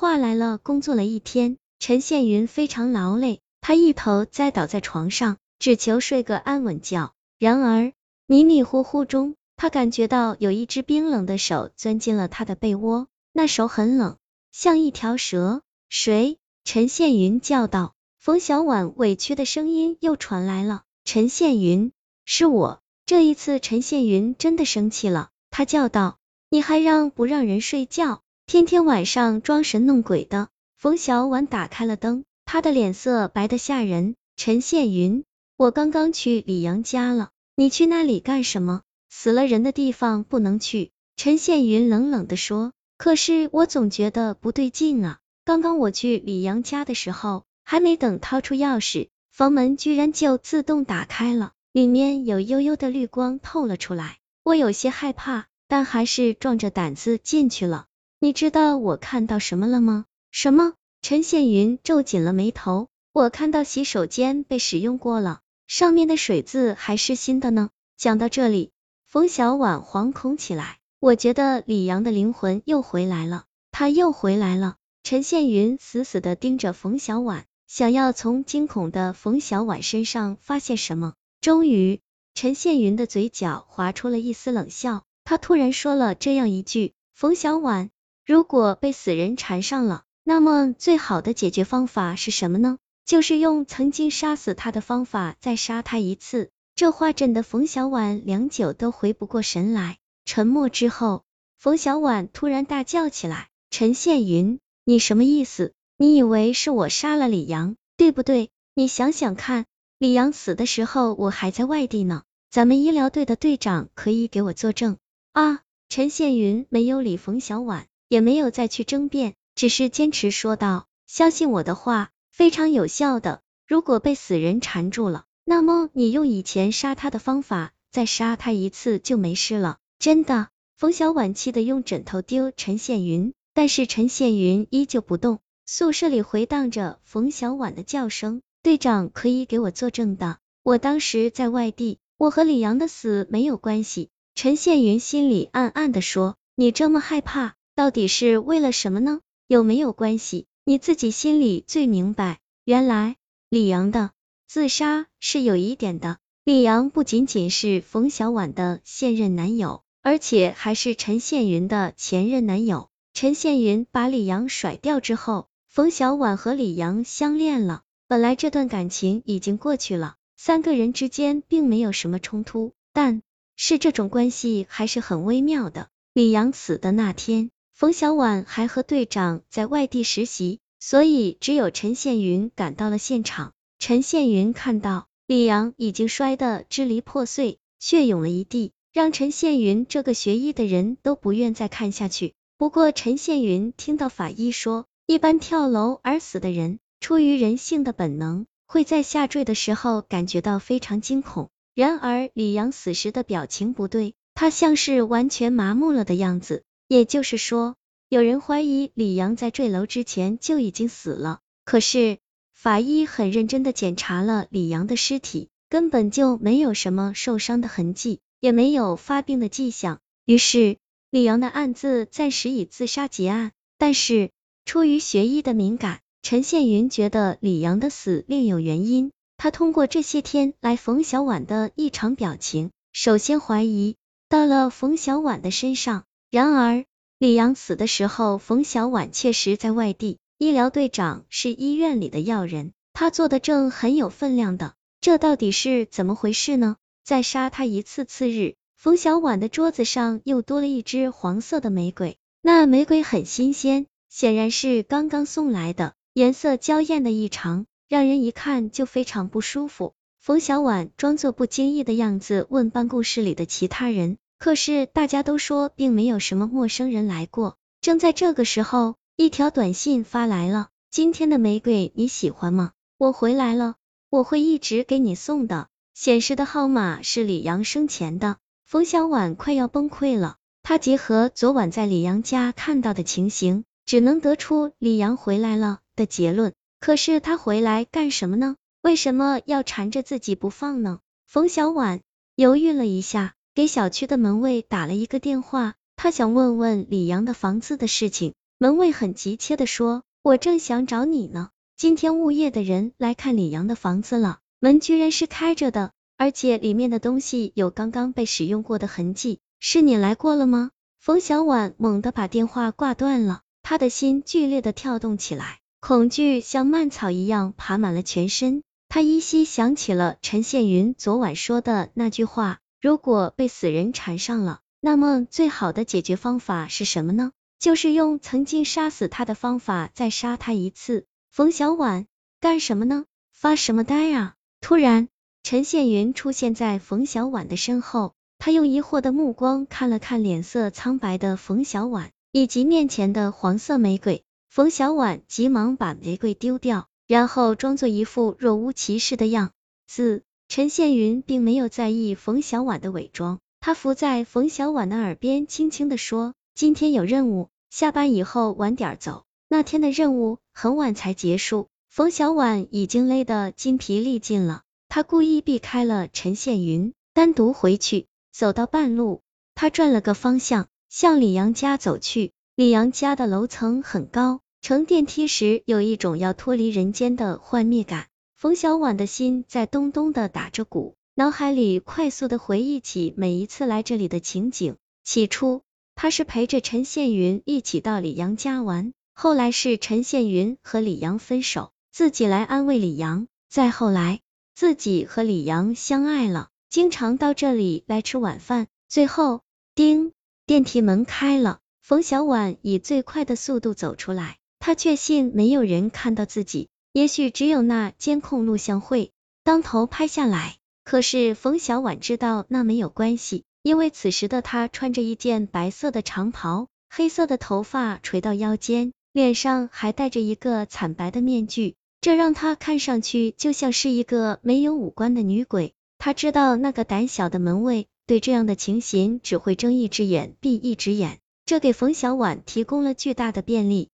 话来了，工作了一天，陈宪云非常劳累，他一头栽倒在床上，只求睡个安稳觉。然而迷迷糊糊中，他感觉到有一只冰冷的手钻进了他的被窝，那手很冷，像一条蛇。谁？陈宪云叫道。冯小婉委屈的声音又传来了。陈宪云，是我。这一次，陈宪云真的生气了，他叫道：“你还让不让人睡觉？天天晚上装神弄鬼的。”冯小婉打开了灯，她的脸色白的吓人。陈宪云，我刚刚去李阳家了，你去那里干什么？死了人的地方不能去。陈宪云冷冷的说。可是我总觉得不对劲啊，刚刚我去李阳家的时候。还没等掏出钥匙，房门居然就自动打开了，里面有幽幽的绿光透了出来。我有些害怕，但还是壮着胆子进去了。你知道我看到什么了吗？什么？陈宪云皱紧了眉头。我看到洗手间被使用过了，上面的水渍还是新的呢。讲到这里，冯小婉惶恐起来。我觉得李阳的灵魂又回来了，他又回来了。陈宪云死死的盯着冯小婉。想要从惊恐的冯小婉身上发现什么，终于，陈宪云的嘴角划出了一丝冷笑，他突然说了这样一句：“冯小婉，如果被死人缠上了，那么最好的解决方法是什么呢？就是用曾经杀死他的方法再杀他一次。”这话震得冯小婉良久都回不过神来。沉默之后，冯小婉突然大叫起来：“陈宪云，你什么意思？”你以为是我杀了李阳，对不对？你想想看，李阳死的时候我还在外地呢，咱们医疗队的队长可以给我作证啊！陈宪云没有理冯小婉，也没有再去争辩，只是坚持说道：“相信我的话，非常有效的。如果被死人缠住了，那么你用以前杀他的方法再杀他一次就没事了。”真的？冯小婉气得用枕头丢陈宪云，但是陈宪云依旧不动。宿舍里回荡着冯小婉的叫声，队长可以给我作证的，我当时在外地，我和李阳的死没有关系。陈宪云心里暗暗的说，你这么害怕，到底是为了什么呢？有没有关系？你自己心里最明白。原来李阳的自杀是有疑点的，李阳不仅仅是冯小婉的现任男友，而且还是陈宪云的前任男友。陈宪云把李阳甩掉之后。冯小婉和李阳相恋了，本来这段感情已经过去了，三个人之间并没有什么冲突，但是这种关系还是很微妙的。李阳死的那天，冯小婉还和队长在外地实习，所以只有陈宪云赶到了现场。陈宪云看到李阳已经摔得支离破碎，血涌了一地，让陈宪云这个学医的人都不愿再看下去。不过陈宪云听到法医说。一般跳楼而死的人，出于人性的本能，会在下坠的时候感觉到非常惊恐。然而李阳死时的表情不对，他像是完全麻木了的样子。也就是说，有人怀疑李阳在坠楼之前就已经死了。可是法医很认真的检查了李阳的尸体，根本就没有什么受伤的痕迹，也没有发病的迹象。于是李阳的案子暂时以自杀结案。但是。出于学医的敏感，陈宪云觉得李阳的死另有原因。他通过这些天来冯小婉的异常表情，首先怀疑到了冯小婉的身上。然而，李阳死的时候，冯小婉确实在外地，医疗队长是医院里的要人，他做的证很有分量的。这到底是怎么回事呢？再杀他一次，次日，冯小婉的桌子上又多了一支黄色的玫瑰，那玫瑰很新鲜。显然是刚刚送来的，颜色娇艳的异常，让人一看就非常不舒服。冯小婉装作不经意的样子问办公室里的其他人，可是大家都说并没有什么陌生人来过。正在这个时候，一条短信发来了：今天的玫瑰你喜欢吗？我回来了，我会一直给你送的。显示的号码是李阳生前的。冯小婉快要崩溃了，她结合昨晚在李阳家看到的情形。只能得出李阳回来了的结论。可是他回来干什么呢？为什么要缠着自己不放呢？冯小婉犹豫了一下，给小区的门卫打了一个电话，他想问问李阳的房子的事情。门卫很急切的说：“我正想找你呢，今天物业的人来看李阳的房子了，门居然是开着的，而且里面的东西有刚刚被使用过的痕迹，是你来过了吗？”冯小婉猛地把电话挂断了，她的心剧烈的跳动起来，恐惧像蔓草一样爬满了全身。她依稀想起了陈宪云昨晚说的那句话：如果被死人缠上了，那么最好的解决方法是什么呢？就是用曾经杀死他的方法再杀他一次。冯小婉，干什么呢？发什么呆啊？突然，陈宪云出现在冯小婉的身后，他用疑惑的目光看了看脸色苍白的冯小婉，以及面前的黄色玫瑰。冯小婉急忙把玫瑰丢掉。然后装作一副若无其事的样子，陈宪云并没有在意冯小婉的伪装，他伏在冯小婉的耳边轻轻的说：“今天有任务，下班以后晚点走。”那天的任务很晚才结束，冯小婉已经累得筋疲力尽了，他故意避开了陈宪云，单独回去。走到半路，他转了个方向，向李阳家走去。李阳家的楼层很高。乘电梯时，有一种要脱离人间的幻灭感。冯小婉的心在咚咚的打着鼓，脑海里快速的回忆起每一次来这里的情景。起初，他是陪着陈宪云一起到李阳家玩，后来是陈宪云和李阳分手，自己来安慰李阳。再后来，自己和李阳相爱了，经常到这里来吃晚饭。最后，叮，电梯门开了，冯小婉以最快的速度走出来。他确信没有人看到自己，也许只有那监控录像会当头拍下来。可是冯小婉知道那没有关系，因为此时的她穿着一件白色的长袍，黑色的头发垂到腰间，脸上还戴着一个惨白的面具，这让她看上去就像是一个没有五官的女鬼。她知道那个胆小的门卫对这样的情形只会睁一只眼闭一只眼，这给冯小婉提供了巨大的便利。